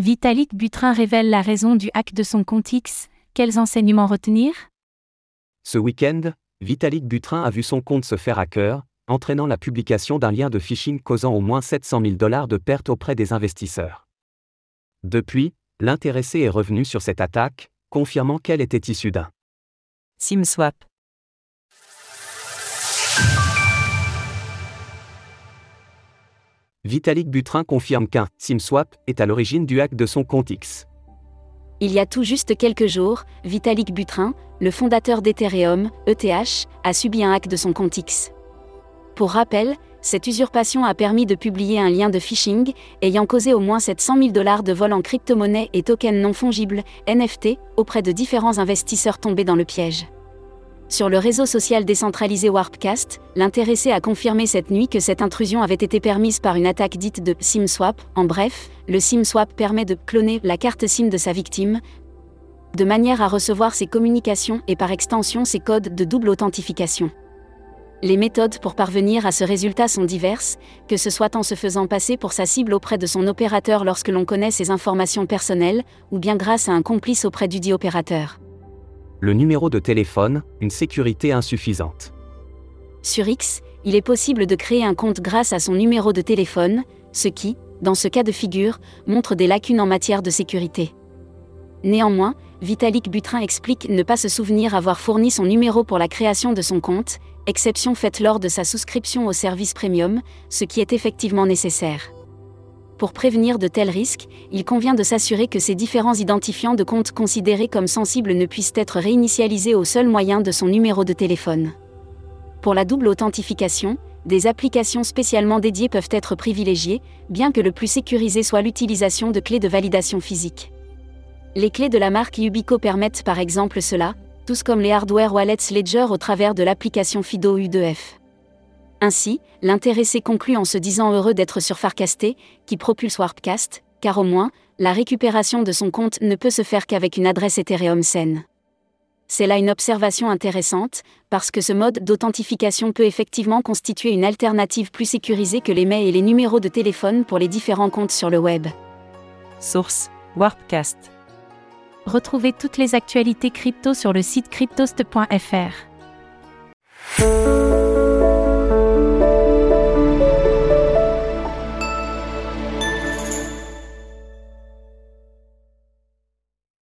Vitalik Butrin révèle la raison du hack de son compte X, quels enseignements retenir? Ce week-end, Vitalik Butrin a vu son compte se faire hacker, entraînant la publication d'un lien de phishing causant au moins 700 000 dollars de pertes auprès des investisseurs. Depuis, l'intéressé est revenu sur cette attaque, confirmant qu'elle était issue d'un SimSwap. Vitalik Butrin confirme qu'un SimSwap est à l'origine du hack de son compte X. Il y a tout juste quelques jours, Vitalik Butrin, le fondateur d'Ethereum, ETH, a subi un hack de son compte X. Pour rappel, cette usurpation a permis de publier un lien de phishing, ayant causé au moins 700 000 dollars de vol en crypto-monnaie et tokens non fongibles, NFT, auprès de différents investisseurs tombés dans le piège. Sur le réseau social décentralisé Warpcast, l'intéressé a confirmé cette nuit que cette intrusion avait été permise par une attaque dite de SIM-swap. En bref, le SIM-swap permet de cloner la carte SIM de sa victime, de manière à recevoir ses communications et par extension ses codes de double authentification. Les méthodes pour parvenir à ce résultat sont diverses, que ce soit en se faisant passer pour sa cible auprès de son opérateur lorsque l'on connaît ses informations personnelles, ou bien grâce à un complice auprès du dit opérateur le numéro de téléphone, une sécurité insuffisante. Sur X, il est possible de créer un compte grâce à son numéro de téléphone, ce qui, dans ce cas de figure, montre des lacunes en matière de sécurité. Néanmoins, Vitalik Butrin explique ne pas se souvenir avoir fourni son numéro pour la création de son compte, exception faite lors de sa souscription au service premium, ce qui est effectivement nécessaire. Pour prévenir de tels risques, il convient de s'assurer que ces différents identifiants de compte considérés comme sensibles ne puissent être réinitialisés au seul moyen de son numéro de téléphone. Pour la double authentification, des applications spécialement dédiées peuvent être privilégiées, bien que le plus sécurisé soit l'utilisation de clés de validation physique. Les clés de la marque Ubico permettent par exemple cela, tous comme les hardware wallets Ledger au travers de l'application Fido U2F. Ainsi, l'intéressé conclut en se disant heureux d'être sur Farcasté, qui propulse Warpcast, car au moins, la récupération de son compte ne peut se faire qu'avec une adresse Ethereum saine. C'est là une observation intéressante, parce que ce mode d'authentification peut effectivement constituer une alternative plus sécurisée que les mails et les numéros de téléphone pour les différents comptes sur le web. Source Warpcast. Retrouvez toutes les actualités crypto sur le site cryptost.fr.